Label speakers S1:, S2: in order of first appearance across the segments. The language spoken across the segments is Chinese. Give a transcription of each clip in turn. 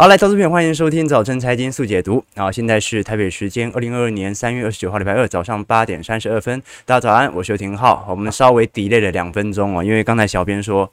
S1: 好，来，投资朋友，欢迎收听早晨财经速解读。好，现在是台北时间二零二二年三月二十九号礼拜二早上八点三十二分，大家早安，我是邱廷浩。我们稍微 delay 了两分钟哦，因为刚才小编说。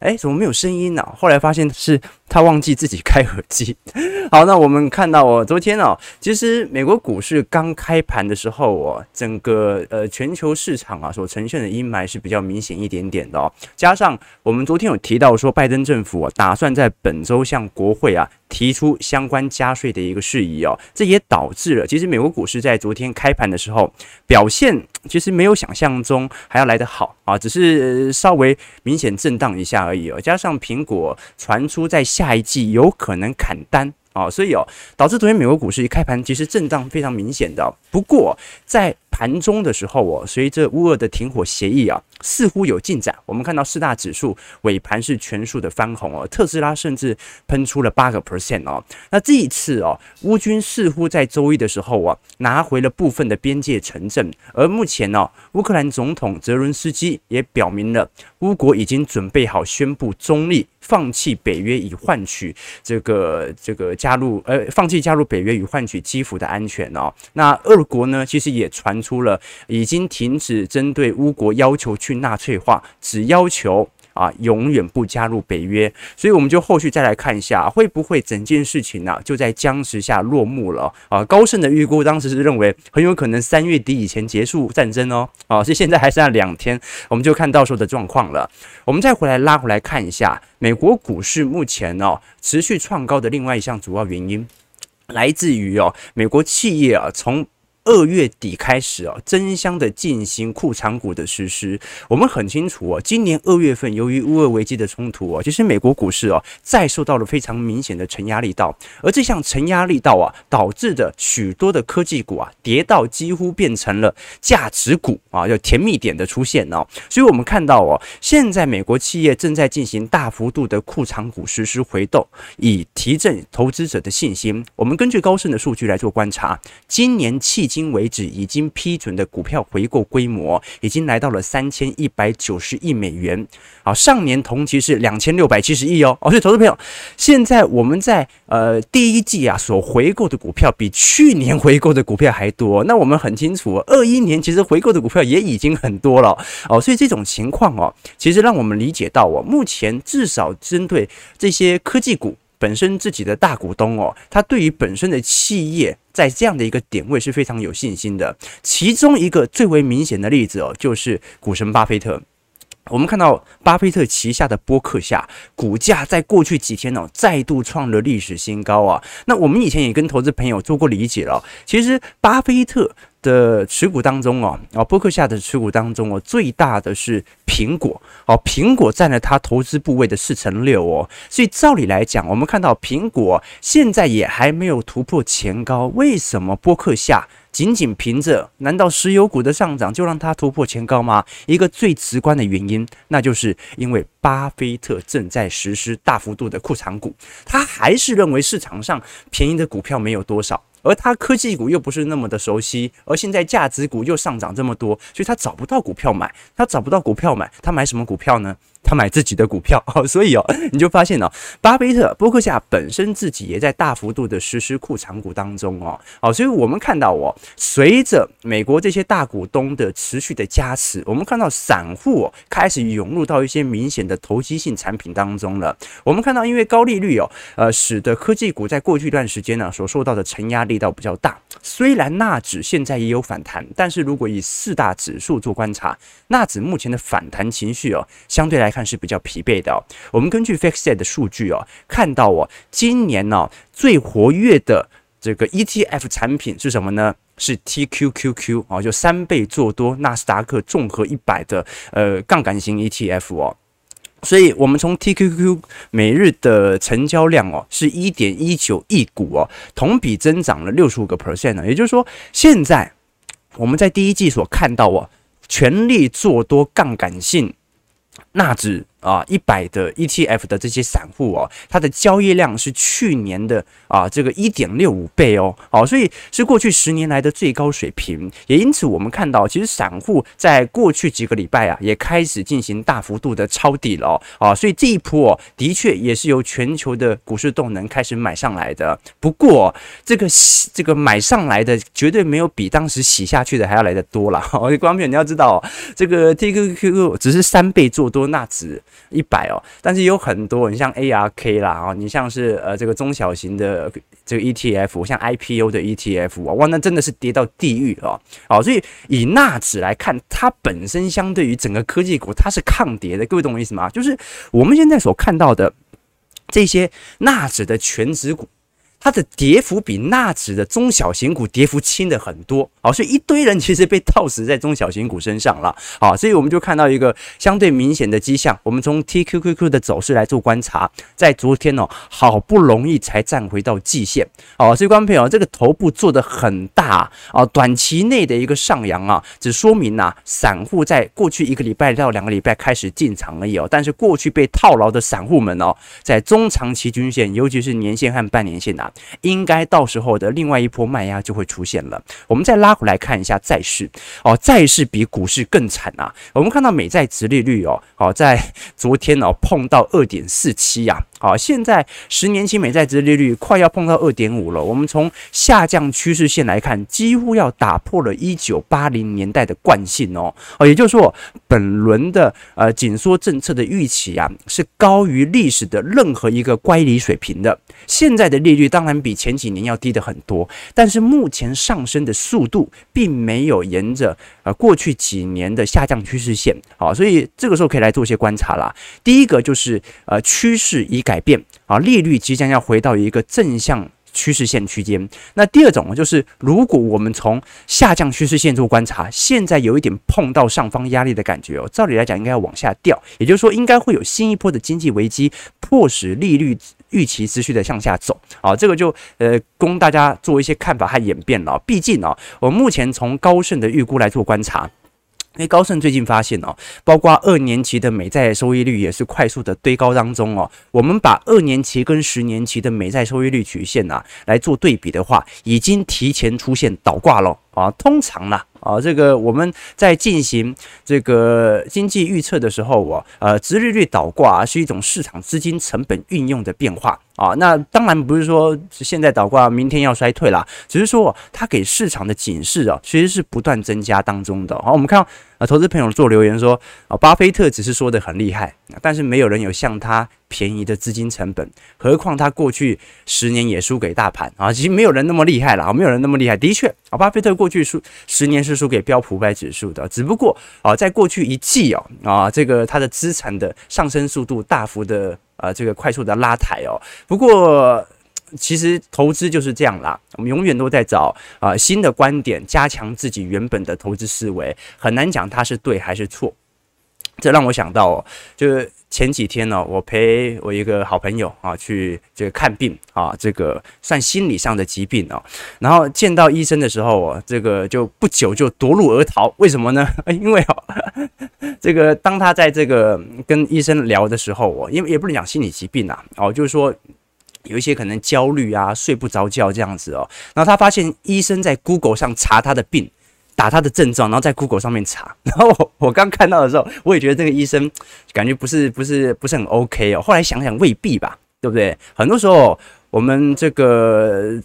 S1: 哎，怎么没有声音呢？后来发现是他忘记自己开耳机。好，那我们看到哦，昨天哦，其实美国股市刚开盘的时候哦，整个呃全球市场啊所呈现的阴霾是比较明显一点点的哦。加上我们昨天有提到说，拜登政府啊打算在本周向国会啊提出相关加税的一个事宜哦，这也导致了其实美国股市在昨天开盘的时候表现其实没有想象中还要来得好啊，只是稍微明显震荡一下而已哦。加上苹果传出在下一季有可能砍单啊，所以哦，导致昨天美国股市一开盘其实震荡非常明显的。不过在盘中的时候哦，随着乌俄的停火协议啊，似乎有进展。我们看到四大指数尾盘是全数的翻红哦，特斯拉甚至喷出了八个 percent 哦。那这一次哦，乌军似乎在周一的时候啊，拿回了部分的边界城镇。而目前呢，乌克兰总统泽伦斯基也表明了，乌国已经准备好宣布中立，放弃北约以换取这个这个加入，呃，放弃加入北约以换取基辅的安全哦。那俄国呢，其实也传出。出了已经停止针对乌国要求去纳粹化，只要求啊永远不加入北约，所以我们就后续再来看一下，会不会整件事情呢、就在僵持下落幕了啊？高盛的预估当时是认为很有可能三月底以前结束战争哦，啊，所以现在还剩下两天，我们就看到时候的状况了。我们再回来拉回来看一下美国股市目前呢、哦、持续创高的另外一项主要原因，来自于哦美国企业啊从。二月底开始啊，争相的进行库藏股的实施。我们很清楚哦，今年二月份由于乌俄危机的冲突哦，其实美国股市哦再受到了非常明显的承压力道，而这项承压力道啊，导致的许多的科技股啊跌到几乎变成了价值股啊，要甜蜜点的出现哦。所以我们看到哦，现在美国企业正在进行大幅度的库藏股实施回购，以提振投资者的信心。我们根据高盛的数据来做观察，今年迄今今为止，已经批准的股票回购规模已经来到了三千一百九十亿美元。好，上年同期是两千六百七十亿哦。哦，所以投资朋友，现在我们在呃第一季啊所回购的股票比去年回购的股票还多。那我们很清楚，二一年其实回购的股票也已经很多了哦。所以这种情况哦，其实让我们理解到哦，目前至少针对这些科技股。本身自己的大股东哦，他对于本身的企业在这样的一个点位是非常有信心的。其中一个最为明显的例子哦，就是股神巴菲特。我们看到巴菲特旗下的波克夏股价在过去几天哦，再度创了历史新高啊。那我们以前也跟投资朋友做过理解了，其实巴菲特。的持股当中哦，啊，波克夏的持股当中哦，最大的是苹果哦，苹果占了他投资部位的四成六哦，所以照理来讲，我们看到苹果现在也还没有突破前高，为什么波克夏仅仅凭着难道石油股的上涨就让它突破前高吗？一个最直观的原因，那就是因为巴菲特正在实施大幅度的库藏股，他还是认为市场上便宜的股票没有多少。而他科技股又不是那么的熟悉，而现在价值股又上涨这么多，所以他找不到股票买，他找不到股票买，他买什么股票呢？他买自己的股票，所以哦，你就发现哦，巴菲特、波克夏本身自己也在大幅度的实施库藏股当中哦，好，所以我们看到哦，随着美国这些大股东的持续的加持，我们看到散户开始涌入到一些明显的投机性产品当中了。我们看到，因为高利率哦，呃，使得科技股在过去一段时间呢所受到的承压力道比较大。虽然纳指现在也有反弹，但是如果以四大指数做观察，纳指目前的反弹情绪哦，相对来。看是比较疲惫的哦。我们根据 FactSet 的数据哦，看到哦，今年呢最活跃的这个 ETF 产品是什么呢？是 TQQQ 啊，就三倍做多纳斯达克综合一百的呃杠杆型 ETF 哦。所以，我们从 TQQQ 每日的成交量哦，是一点一九亿股哦，同比增长了六十五个 percent 呢。也就是说，现在我们在第一季所看到哦，全力做多杠杆性。纳指啊，一百的 ETF 的这些散户哦，它的交易量是去年的啊这个一点六五倍哦，好，所以是过去十年来的最高水平。也因此，我们看到其实散户在过去几个礼拜啊，也开始进行大幅度的抄底了，啊，所以这一波哦，的确也是由全球的股市动能开始买上来的。不过，这个这个买上来的绝对没有比当时洗下去的还要来得多了。哦，观众朋友你要知道，这个 TQQQ 只是三倍做多。多纳指一百哦，但是有很多，你像 ARK 啦啊，你像是呃这个中小型的这个 ETF，像 IPO 的 ETF 啊，哇，那真的是跌到地狱了啊！所以以纳指来看，它本身相对于整个科技股，它是抗跌的。各位懂我意思吗？就是我们现在所看到的这些纳指的全指股。它的跌幅比纳指的中小型股跌幅轻的很多，好，所以一堆人其实被套死在中小型股身上了，好，所以我们就看到一个相对明显的迹象。我们从 TQQQ 的走势来做观察，在昨天哦，好不容易才站回到季线，哦，所以观众朋友，这个头部做得很大啊，短期内的一个上扬啊，只说明呐，散户在过去一个礼拜到两个礼拜开始进场而已哦，但是过去被套牢的散户们哦，在中长期均线，尤其是年线和半年线啊应该到时候的另外一波卖压就会出现了。我们再拉回来看一下债市哦，债市比股市更惨啊。我们看到美债殖利率哦，好在昨天哦碰到二点四七呀。好，现在十年期美债殖利率快要碰到二点五了。我们从下降趋势线来看，几乎要打破了一九八零年代的惯性哦。哦，也就是说，本轮的呃紧缩政策的预期啊，是高于历史的任何一个乖离水平的。现在的利率当然比前几年要低的很多，但是目前上升的速度并没有沿着呃过去几年的下降趋势线。好，所以这个时候可以来做一些观察啦。第一个就是呃趋势已改变啊，利率即将要回到一个正向趋势线区间。那第二种就是，如果我们从下降趋势线做观察，现在有一点碰到上方压力的感觉哦，照理来讲应该要往下掉，也就是说应该会有新一波的经济危机，迫使利率预期持续的向下走。啊，这个就呃供大家做一些看法和演变了。毕竟啊，我目前从高盛的预估来做观察。因为高盛最近发现哦，包括二年期的美债收益率也是快速的堆高当中哦。我们把二年期跟十年期的美债收益率曲线啊来做对比的话，已经提前出现倒挂了啊。通常呢。啊，这个我们在进行这个经济预测的时候，我呃，殖利率倒挂啊是一种市场资金成本运用的变化啊。那当然不是说现在倒挂，明天要衰退啦，只是说它给市场的警示啊，其实是不断增加当中的。好，我们看到啊，投资朋友做留言说啊，巴菲特只是说得很厉害，但是没有人有像他。便宜的资金成本，何况他过去十年也输给大盘啊！其实没有人那么厉害了啊，没有人那么厉害。的确啊，巴菲特过去输十年是输给标普五百指数的，只不过啊，在过去一季哦啊，这个他的资产的上升速度大幅的呃，这个快速的拉抬哦。不过其实投资就是这样啦，我们永远都在找啊新的观点，加强自己原本的投资思维，很难讲它是对还是错。这让我想到哦，就是。前几天呢，我陪我一个好朋友啊去这个看病啊，这个算心理上的疾病哦。然后见到医生的时候，我这个就不久就夺路而逃。为什么呢？因为哦，这个当他在这个跟医生聊的时候，我因为也不能讲心理疾病啊，哦，就是说有一些可能焦虑啊，睡不着觉这样子哦。然后他发现医生在 Google 上查他的病。打他的症状，然后在 Google 上面查。然后我我刚看到的时候，我也觉得这个医生感觉不是不是不是很 OK 哦。后来想想未必吧，对不对？很多时候我们这个。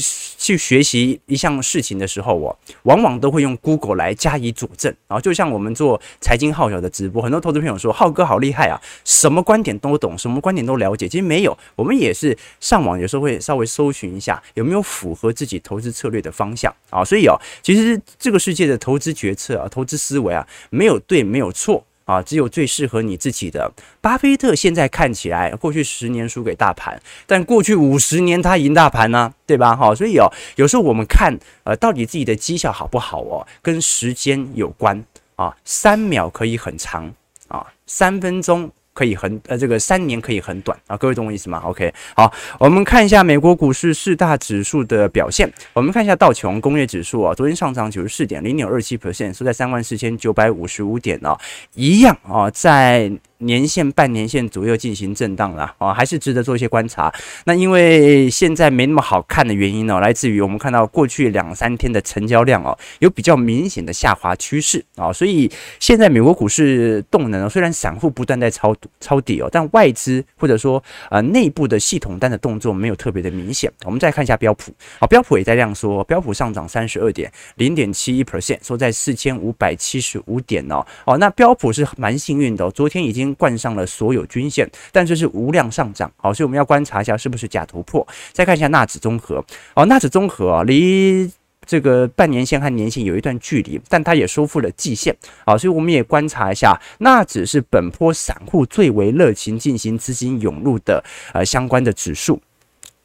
S1: 去学习一项事情的时候，我往往都会用 Google 来加以佐证。然后就像我们做财经号角的直播，很多投资朋友说：“浩哥好厉害啊，什么观点都懂，什么观点都了解。”其实没有，我们也是上网有时候会稍微搜寻一下有没有符合自己投资策略的方向啊。所以哦，其实这个世界的投资决策啊，投资思维啊，没有对，没有错。啊，只有最适合你自己的。巴菲特现在看起来，过去十年输给大盘，但过去五十年他赢大盘呢、对吧？哈，所以哦，有时候我们看，呃，到底自己的绩效好不好哦，跟时间有关啊。三秒可以很长啊，三分钟可以很呃，这个三年可以很短啊，各位懂我意思吗？OK，好，我们看一下美国股市四大指数的表现。我们看一下道琼工业指数啊，昨天上涨九十四点零点二七 percent，收在三万四千九百五十五点啊，一样啊，在。年线、半年线左右进行震荡了啊，还是值得做一些观察。那因为现在没那么好看的原因呢，来自于我们看到过去两三天的成交量哦，有比较明显的下滑趋势啊，所以现在美国股市动能哦虽然散户不断在抄抄底哦，但外资或者说呃内部的系统单的动作没有特别的明显。我们再看一下标普，好，标普也在量缩，标普上涨三十二点零点七一 percent，收在四千五百七十五点哦。哦，那标普是蛮幸运的，昨天已经。冠上了所有均线，但这是无量上涨，好，所以我们要观察一下是不是假突破。再看一下纳指综合，哦，纳指综合啊，离这个半年线和年线有一段距离，但它也收复了季线，好，所以我们也观察一下，纳指是本波散户最为热情进行资金涌入的呃相关的指数。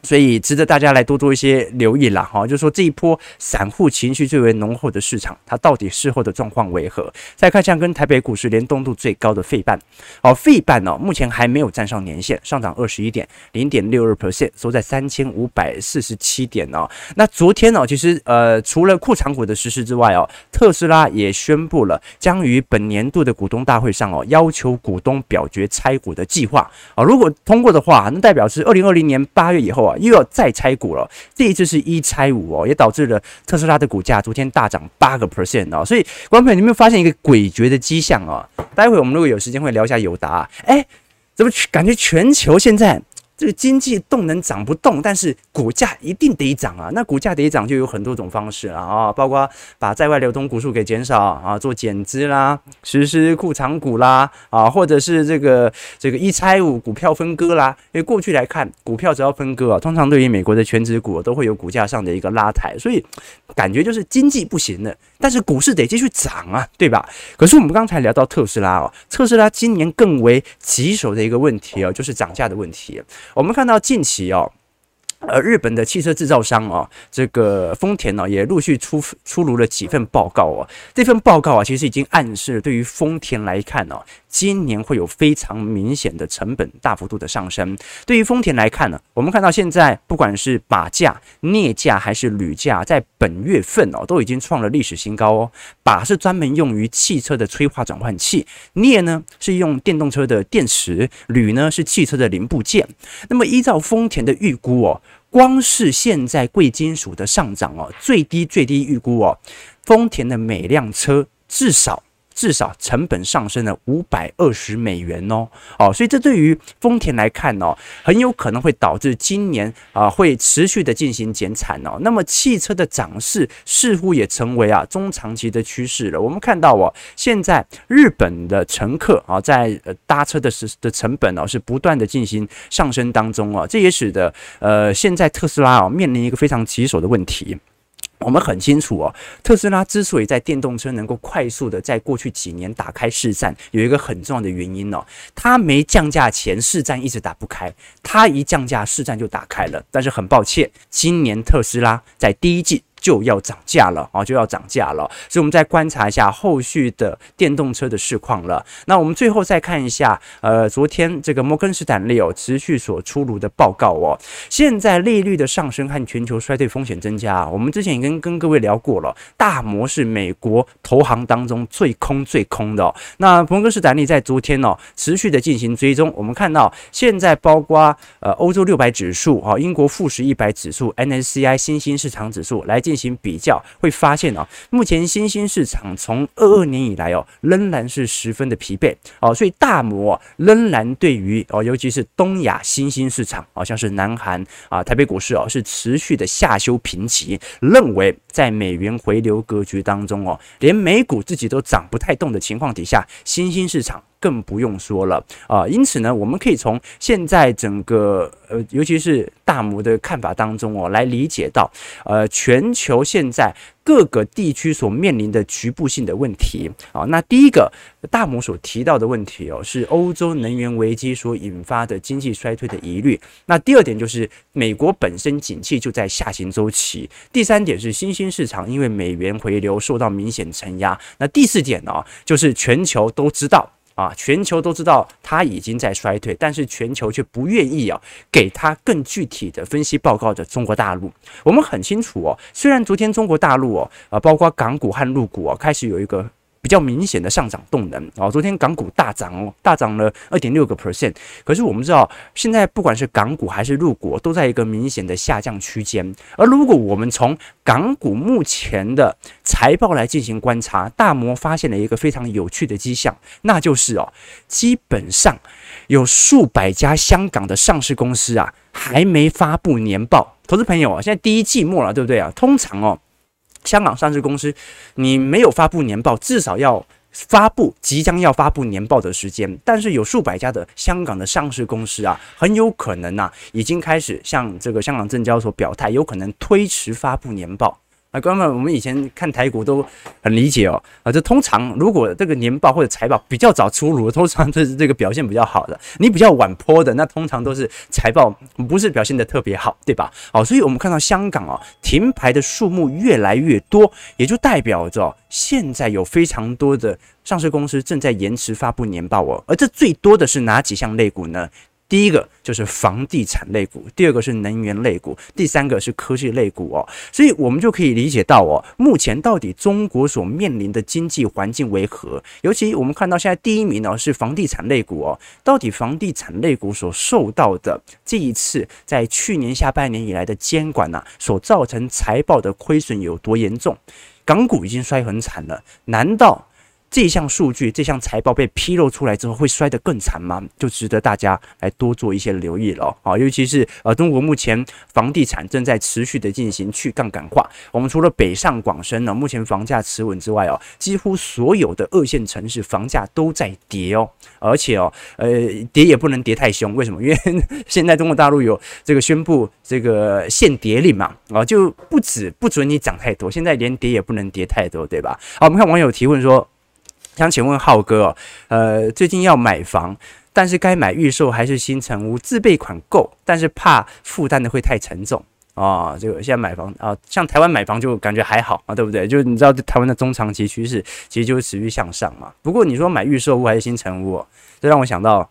S1: 所以值得大家来多做一些留意啦，哈，就是说这一波散户情绪最为浓厚的市场，它到底事后的状况为何？再看像跟台北股市联动度最高的费半，哦，费半哦，目前还没有站上年线，上涨二十一点零点六二 percent，收在三千五百四十七点哦。那昨天哦，其实呃，除了库藏股的实施之外哦，特斯拉也宣布了将于本年度的股东大会上哦，要求股东表决拆股的计划啊。如果通过的话，那代表是二零二零年八月以后又要再拆股了，这一次是一拆五哦，也导致了特斯拉的股价昨天大涨八个 percent 哦。所以，观众朋友，你有没有发现一个诡谲的迹象啊？待会我们如果有时间会聊一下友达，哎，怎么感觉全球现在？这个经济动能涨不动，但是股价一定得涨啊！那股价得涨就有很多种方式了啊，包括把在外流通股数给减少啊，做减资啦，实施库藏股啦啊，或者是这个这个一拆五股票分割啦。因为过去来看，股票只要分割啊，通常对于美国的权值股都会有股价上的一个拉抬，所以感觉就是经济不行了，但是股市得继续涨啊，对吧？可是我们刚才聊到特斯拉哦，特斯拉今年更为棘手的一个问题哦，就是涨价的问题。我们看到近期哦，呃，日本的汽车制造商哦，这个丰田呢，也陆续出出炉了几份报告哦。这份报告啊，其实已经暗示了对于丰田来看哦，今年会有非常明显的成本大幅度的上升。对于丰田来看呢，我们看到现在不管是把价、镍价还是铝价，在本月份哦，都已经创了历史新高哦。把是专门用于汽车的催化转换器，镍呢是用电动车的电池，铝呢是汽车的零部件。那么依照丰田的预估哦，光是现在贵金属的上涨哦，最低最低预估哦，丰田的每辆车至少。至少成本上升了五百二十美元哦，哦，所以这对于丰田来看哦，很有可能会导致今年啊会持续的进行减产哦。那么汽车的涨势似乎也成为啊中长期的趋势了。我们看到哦，现在日本的乘客啊在搭车的时的成本哦是不断的进行上升当中啊，这也使得呃现在特斯拉哦面临一个非常棘手的问题。我们很清楚哦，特斯拉之所以在电动车能够快速的在过去几年打开市占，有一个很重要的原因哦，它没降价前市占一直打不开，它一降价市占就打开了。但是很抱歉，今年特斯拉在第一季。就要涨价了啊！就要涨价了，所以我们再观察一下后续的电动车的市况了。那我们最后再看一下，呃，昨天这个摩根士丹利哦持续所出炉的报告哦。现在利率的上升和全球衰退风险增加，我们之前已经跟各位聊过了。大摩是美国投行当中最空最空的哦。那摩根士丹利在昨天哦持续的进行追踪，我们看到现在包括呃欧洲六百指数啊、英国富时一百指数、N S C I 新兴市场指数来。进行比较会发现啊，目前新兴市场从二二年以来哦，仍然是十分的疲惫哦，所以大摩仍然对于哦，尤其是东亚新兴市场，好像是南韩啊，台北股市哦，是持续的下修评级，认为在美元回流格局当中哦，连美股自己都涨不太动的情况底下，新兴市场。更不用说了啊，因此呢，我们可以从现在整个呃，尤其是大摩的看法当中哦，来理解到呃，全球现在各个地区所面临的局部性的问题啊。那第一个大摩所提到的问题哦，是欧洲能源危机所引发的经济衰退的疑虑。那第二点就是美国本身景气就在下行周期。第三点是新兴市场因为美元回流受到明显承压。那第四点呢，就是全球都知道。啊，全球都知道它已经在衰退，但是全球却不愿意啊给它更具体的分析报告的中国大陆。我们很清楚哦，虽然昨天中国大陆哦，啊，包括港股和陆股哦，开始有一个。较明显的上涨动能哦，昨天港股大涨哦，大涨了二点六个 percent。可是我们知道，现在不管是港股还是陆股，都在一个明显的下降区间。而如果我们从港股目前的财报来进行观察，大摩发现了一个非常有趣的迹象，那就是哦，基本上有数百家香港的上市公司啊，还没发布年报。投资朋友啊，现在第一季末了，对不对啊？通常哦。香港上市公司，你没有发布年报，至少要发布即将要发布年报的时间。但是有数百家的香港的上市公司啊，很有可能呐、已经开始向这个香港证交所表态，有可能推迟发布年报。啊，哥们，我们以前看台股都很理解哦。啊，这通常如果这个年报或者财报比较早出炉，通常这是这个表现比较好的。你比较晚泼的，那通常都是财报不是表现得特别好，对吧？好，所以我们看到香港哦，停牌的数目越来越多，也就代表着现在有非常多的上市公司正在延迟发布年报哦。而这最多的是哪几项类股呢？第一个就是房地产类股，第二个是能源类股，第三个是科技类股哦，所以我们就可以理解到哦，目前到底中国所面临的经济环境为何？尤其我们看到现在第一名呢是房地产类股哦，到底房地产类股所受到的这一次在去年下半年以来的监管呐，所造成财报的亏损有多严重？港股已经摔很惨了，难道？这项数据、这项财报被披露出来之后，会摔得更惨吗？就值得大家来多做一些留意了啊！尤其是呃，中国目前房地产正在持续的进行去杠杆化。我们除了北上广深呢，目前房价持稳之外哦，几乎所有的二线城市房价都在跌哦，而且哦，呃，跌也不能跌太凶。为什么？因为现在中国大陆有这个宣布这个限跌令嘛，啊，就不止不准你涨太多，现在连跌也不能跌太多，对吧？好，我们看网友提问说。想请问浩哥，呃，最近要买房，但是该买预售还是新城屋？自备款够，但是怕负担的会太沉重啊。这个现在买房啊，像台湾买房就感觉还好啊，对不对？就是你知道台湾的中长期趋势其实就是持续向上嘛。不过你说买预售屋还是新城屋，这让我想到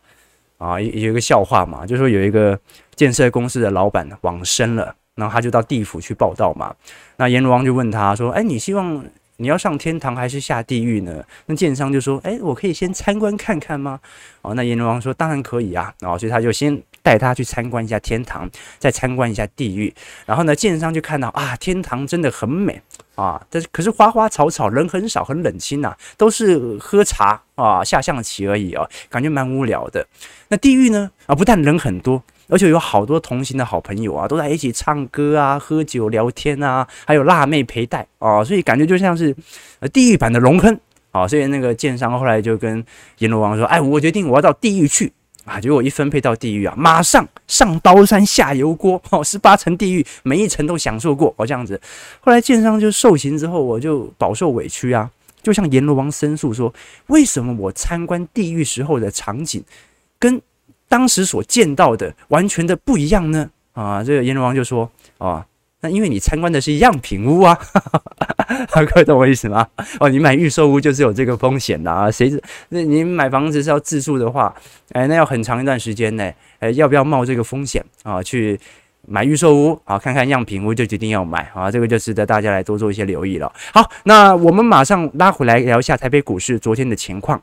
S1: 啊，有有一个笑话嘛，就是说有一个建设公司的老板往生了，然后他就到地府去报到嘛。那阎罗王就问他说：“哎，你希望？”你要上天堂还是下地狱呢？那建商就说：“诶，我可以先参观看看吗？”哦，那阎罗王说：“当然可以啊。”哦，所以他就先带他去参观一下天堂，再参观一下地狱。然后呢，建商就看到啊，天堂真的很美啊，但是可是花花草草，人很少，很冷清呐，都是喝茶啊、下象棋而已啊，感觉蛮无聊的。那地狱呢？啊，不但人很多。而且有好多同行的好朋友啊，都在一起唱歌啊、喝酒聊天啊，还有辣妹陪带啊，所以感觉就像是呃地狱版的龙坑啊。所以那个建商后来就跟阎罗王说：“哎，我决定我要到地狱去啊！”结果一分配到 地狱啊，马上上刀山下油锅哦，十八层地狱每一层都享受过哦，这样子。后来建商就受刑之后，我就饱受委屈啊，就向阎罗王申诉说：“为什么我参观地狱时候的场景跟……”当时所见到的完全的不一样呢？啊，这个阎罗王就说：“啊，那因为你参观的是样品屋啊，各位懂我意思吗？哦，你买预售屋就是有这个风险的啊。谁知那你买房子是要自住的话，哎，那要很长一段时间呢。哎，要不要冒这个风险啊？去买预售屋啊？看看样品屋就决定要买啊？这个就值得大家来多做一些留意了。好，那我们马上拉回来聊一下台北股市昨天的情况。”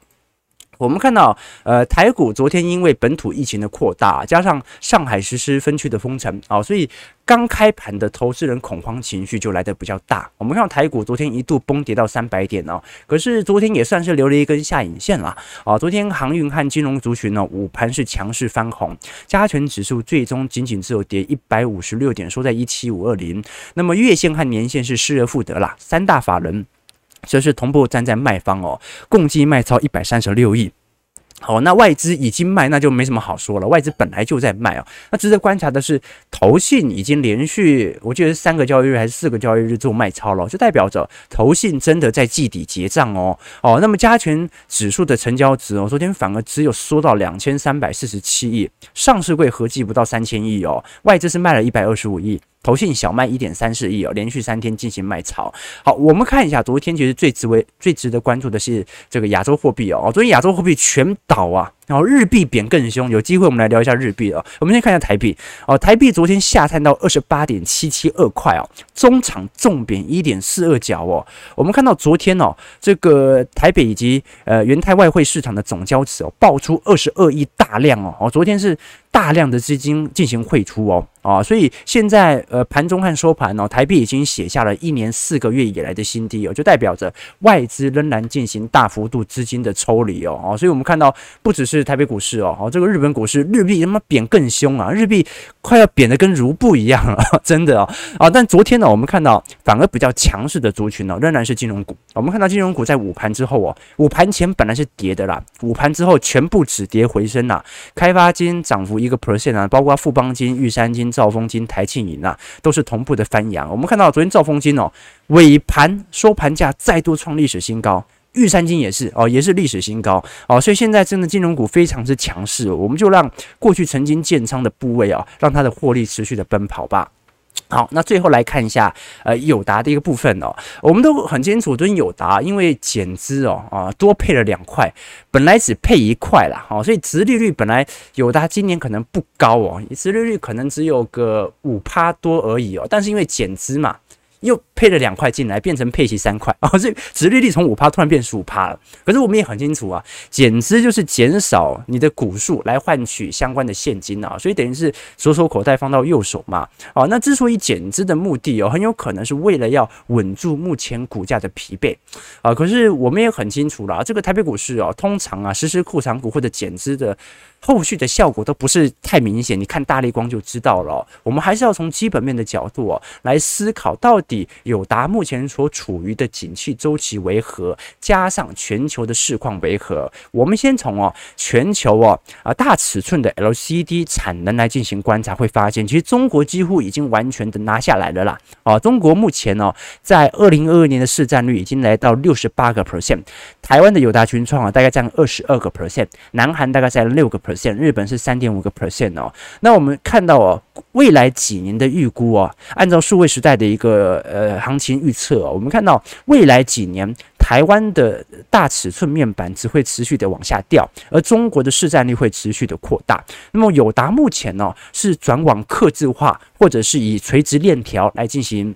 S1: 我们看到，呃，台股昨天因为本土疫情的扩大，加上上海实施分区的封城啊，所以刚开盘的投资人恐慌情绪就来得比较大。我们看到台股昨天一度崩跌到三百点哦，可是昨天也算是留了一根下影线了啊。昨天航运和金融族群呢，午盘是强势翻红，加权指数最终仅仅只有跌一百五十六点，收在一七五二零。那么月线和年线是失而复得啦，三大法人。这是同步站在卖方哦，共计卖超一百三十六亿。好，那外资已经卖，那就没什么好说了。外资本来就在卖哦。那值得观察的是，投信已经连续，我记得是三个交易日还是四个交易日做卖超了，就代表着投信真的在季底结账哦。哦，那么加权指数的成交值哦，昨天反而只有缩到两千三百四十七亿，上市柜合计不到三千亿哦。外资是卖了一百二十五亿。投信小卖一点三四亿哦，连续三天进行卖超。好，我们看一下昨天其实最值为最值得关注的是这个亚洲货币哦，昨天亚洲货币全倒啊。然后日币贬更凶，有机会我们来聊一下日币哦。我们先看一下台币哦，台币昨天下探到二十八点七七二块哦，中场重贬一点四二角哦。我们看到昨天哦，这个台北以及呃元泰外汇市场的总交值哦，爆出二十二亿大量哦哦，昨天是。大量的资金进行汇出哦，啊，所以现在呃盘中和收盘哦，台币已经写下了一年四个月以来的新低哦，就代表着外资仍然进行大幅度资金的抽离哦，哦，所以我们看到不只是台北股市哦，哦，这个日本股市日币他妈贬更凶啊，日币快要贬得跟卢布一样了，真的哦，啊，但昨天呢，我们看到反而比较强势的族群呢，仍然是金融股，我们看到金融股在午盘之后哦，午盘前本来是跌的啦，午盘之后全部止跌回升呐，开发金涨幅。一个 percent 啊，包括富邦金、玉山金、兆丰金、台庆银啊，都是同步的翻扬。我们看到昨天兆丰金哦，尾盘收盘价再度创历史新高，玉山金也是哦，也是历史新高哦。所以现在真的金融股非常之强势，我们就让过去曾经建仓的部位啊，让它的获利持续的奔跑吧。好，那最后来看一下，呃，友达的一个部分哦，我们都很清楚，跟友达因为减资哦，啊，多配了两块，本来只配一块啦，哦，所以殖利率本来友达今年可能不高哦，殖利率可能只有个五趴多而已哦，但是因为减资嘛。又配了两块进来，变成配齐三块 哦，所以殖利率从五趴突然变十五趴了。可是我们也很清楚啊，减资就是减少你的股数来换取相关的现金啊，所以等于是左手口袋放到右手嘛。哦，那之所以减资的目的哦，很有可能是为了要稳住目前股价的疲惫啊。可是我们也很清楚了，这个台北股市哦，通常啊，实施库藏股或者减资的。后续的效果都不是太明显，你看大立光就知道了。我们还是要从基本面的角度哦来思考，到底友达目前所处于的景气周期为何，加上全球的市况为何。我们先从哦全球哦啊大尺寸的 LCD 产能来进行观察，会发现其实中国几乎已经完全的拿下来了啦。啊，中国目前哦在二零二二年的市占率已经来到六十八个 percent，台湾的友达群创啊大概占二十二个 percent，南韩大概占六个 percent。日本是三点五个 percent 哦，那我们看到哦，未来几年的预估哦，按照数位时代的一个呃行情预测哦，我们看到未来几年台湾的大尺寸面板只会持续的往下掉，而中国的市占率会持续的扩大。那么友达目前呢、是转往刻字化，或者是以垂直链条来进行。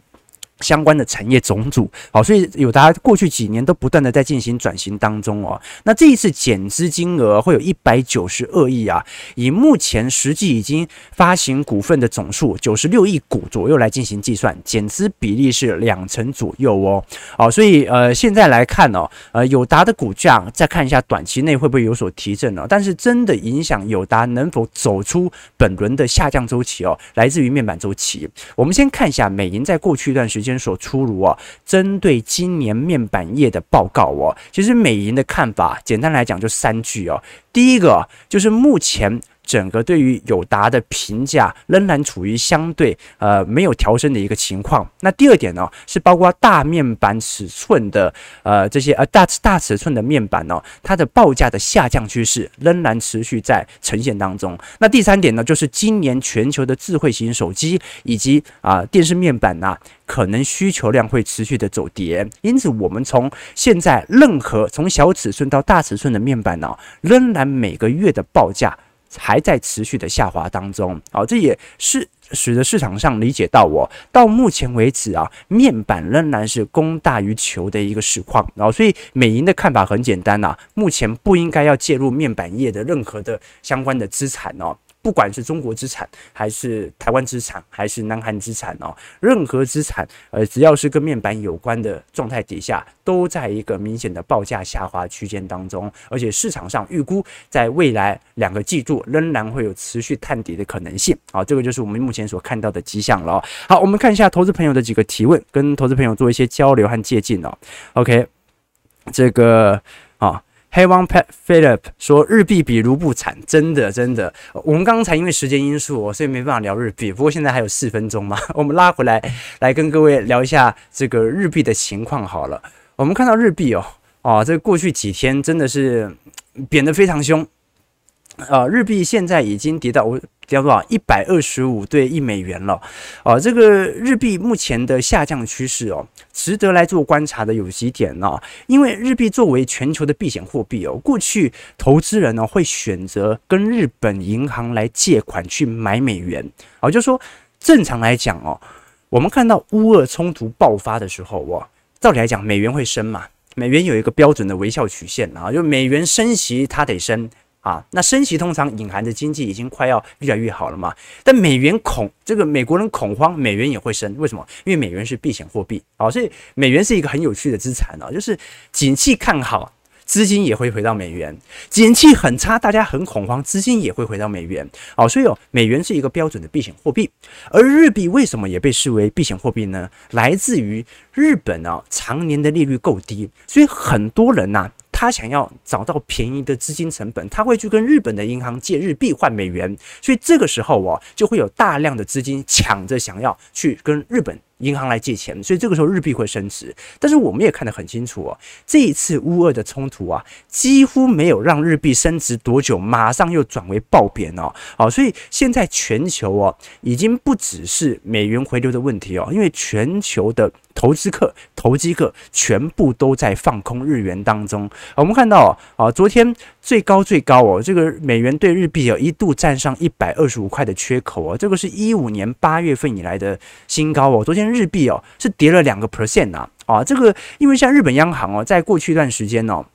S1: 相关的产业总组，好，所以友达过去几年都不断的在进行转型当中哦。那这一次减资金额会有一百九十二亿啊，以目前实际已经发行股份的总数九十六亿股左右来进行计算，减资比例是两成左右哦。好，所以呃现在来看哦，呃友达的股价再看一下短期内会不会有所提振呢？但是真的影响友达能否走出本轮的下降周期哦，来自于面板周期。我们先看一下美银在过去一段时间。所出炉哦，针对今年面板业的报告哦，其实美银的看法，简单来讲就三句哦。第一个就是目前。整个对于友达的评价仍然处于相对呃没有调升的一个情况。那第二点呢，是包括大面板尺寸的呃这些呃大大尺寸的面板呢，它的报价的下降趋势仍然持续在呈现当中。那第三点呢，就是今年全球的智慧型手机以及啊电视面板呐，可能需求量会持续的走跌。因此，我们从现在任何从小尺寸到大尺寸的面板呢，仍然每个月的报价。还在持续的下滑当中，好，这也是使得市场上理解到我到目前为止啊，面板仍然是供大于求的一个实况，然后所以美银的看法很简单呐，目前不应该要介入面板业的任何的相关的资产哦。不管是中国资产，还是台湾资产，还是南韩资产哦，任何资产，呃，只要是跟面板有关的状态底下，都在一个明显的报价下滑区间当中，而且市场上预估在未来两个季度仍然会有持续探底的可能性。好，这个就是我们目前所看到的迹象了。好，我们看一下投资朋友的几个提问，跟投资朋友做一些交流和借鉴哦。OK，这个啊。黑王 Pet Philip 说：“日币比卢布惨，真的真的。我们刚才因为时间因素，所以没办法聊日币。不过现在还有四分钟嘛，我们拉回来来跟各位聊一下这个日币的情况好了。我们看到日币哦，哦，这过去几天真的是贬得非常凶呃！日币现在已经跌到。”叫做？一百二十五对一美元了。哦，这个日币目前的下降趋势哦，值得来做观察的有几点呢？因为日币作为全球的避险货币哦，过去投资人呢会选择跟日本银行来借款去买美元。哦，就是说正常来讲哦，我们看到乌俄冲突爆发的时候哦，照理来讲美元会升嘛？美元有一个标准的微笑曲线啊，就美元升息它得升。啊，那升息通常隐含着经济已经快要越来越好了嘛。但美元恐这个美国人恐慌，美元也会升。为什么？因为美元是避险货币啊，所以美元是一个很有趣的资产啊。就是景气看好，资金也会回到美元；景气很差，大家很恐慌，资金也会回到美元。好，所以哦，美元是一个标准的避险货币。而日币为什么也被视为避险货币呢？来自于日本啊，常年的利率够低，所以很多人呐、他想要找到便宜的资金成本，他会去跟日本的银行借日币换美元，所以这个时候哦，就会有大量的资金抢着想要去跟日本银行来借钱，所以这个时候日币会升值。但是我们也看得很清楚哦，这一次乌俄的冲突啊，几乎没有让日币升值多久，马上又转为暴贬哦。好，所以现在全球哦，已经不只是美元回流的问题哦，因为全球的。投资客、投机客全部都在放空日元当中。我们看到啊，昨天最高最高哦，这个美元对日币有一度站上一百二十五块的缺口哦，这个是一五年八月份以来的新高哦。昨天日币哦是跌了两个 percent 啊，啊，这个因为像日本央行哦，在过去一段时间哦。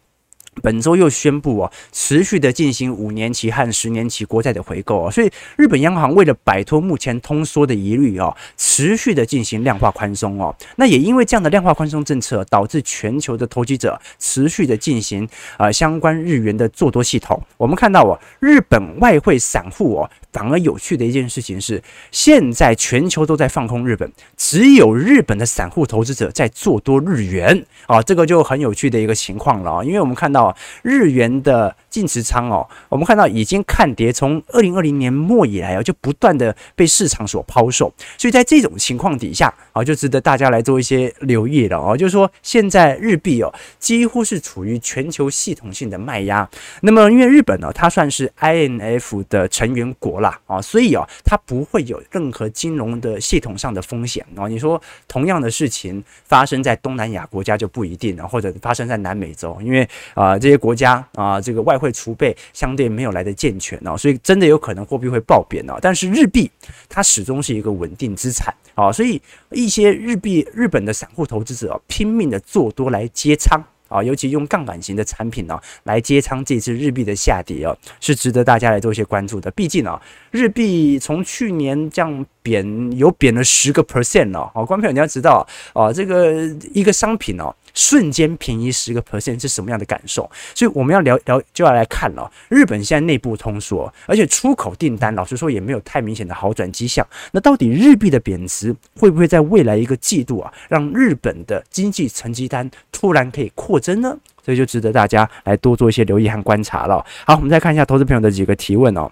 S1: 本周又宣布哦，持续的进行五年期和十年期国债的回购哦，所以日本央行为了摆脱目前通缩的疑虑哦，持续的进行量化宽松哦。那也因为这样的量化宽松政策，导致全球的投机者持续的进行呃相关日元的做多系统。我们看到哦，日本外汇散户哦。反而有趣的一件事情是，现在全球都在放空日本，只有日本的散户投资者在做多日元啊，这个就很有趣的一个情况了啊，因为我们看到日元的净持仓哦，我们看到已经看跌，从二零二零年末以来啊，就不断的被市场所抛售，所以在这种情况底下啊，就值得大家来做一些留意了啊，就是说现在日币哦，几乎是处于全球系统性的卖压，那么因为日本呢，它算是 INF 的成员国。吧啊，所以啊，它不会有任何金融的系统上的风险啊。你说同样的事情发生在东南亚国家就不一定了，或者发生在南美洲，因为啊这些国家啊这个外汇储备相对没有来得健全啊，所以真的有可能货币会暴贬啊。但是日币它始终是一个稳定资产啊，所以一些日币日本的散户投资者啊拼命的做多来接仓。啊，尤其用杠杆型的产品呢、来接仓这次日币的下跌哦，是值得大家来做一些关注的。毕竟啊，日币从去年这样贬，有贬了十个 percent 哦。好，观众朋友你要知道啊，这个一个商品哦。瞬间便宜十个 percent 是什么样的感受？所以我们要聊聊，就要来看了。日本现在内部通缩，而且出口订单老实说也没有太明显的好转迹象。那到底日币的贬值会不会在未来一个季度啊，让日本的经济成绩单突然可以扩增呢？所以就值得大家来多做一些留意和观察了。好，我们再看一下投资朋友的几个提问哦。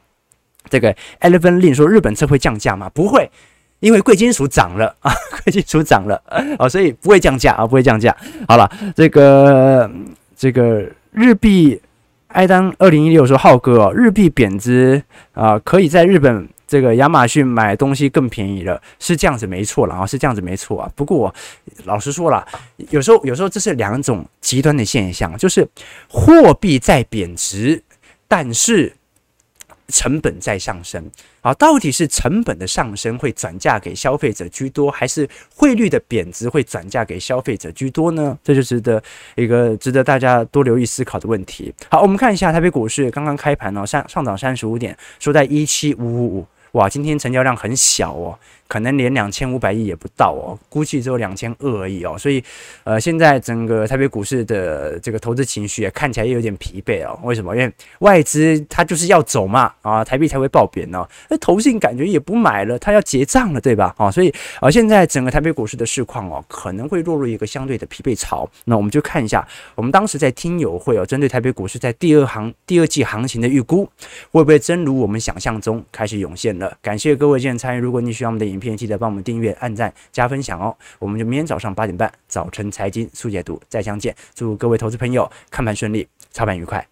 S1: 这个 Eleven Lin 说，日本车会降价吗？不会。因为贵金属涨了啊，贵金属涨了啊，所以不会降价啊，不会降价。好了，这个这个日币，艾当二零一六说，浩哥，日币贬值啊，可以在日本这个亚马逊买东西更便宜了，是这样子没错了啊，是这样子没错啊。不过老实说了，有时候有时候这是两种极端的现象，就是货币在贬值，但是。成本在上升啊，到底是成本的上升会转嫁给消费者居多，还是汇率的贬值会转嫁给消费者居多呢？这就值得一个值得大家多留意思考的问题。好，我们看一下台北股市刚刚开盘哦，上上涨三十五点，收在一七五五五，哇，今天成交量很小哦。可能连两千五百亿也不到哦，估计只有两千二而已哦，所以，呃，现在整个台北股市的这个投资情绪也看起来也有点疲惫哦。为什么？因为外资它就是要走嘛，啊，台币才会暴贬呢。那投信感觉也不买了，它要结账了，对吧？啊，所以啊，现在整个台北股市的市况哦，可能会落入一个相对的疲惫潮。那我们就看一下，我们当时在听友会哦，针对台北股市在第二行第二季行情的预估，会不会真如我们想象中开始涌现了？感谢各位今天参与，如果你喜欢我们的影片，记得帮我们订阅、按赞、加分享哦！我们就明天早上八点半，早晨财经速解读再相见。祝各位投资朋友看盘顺利，操盘愉快。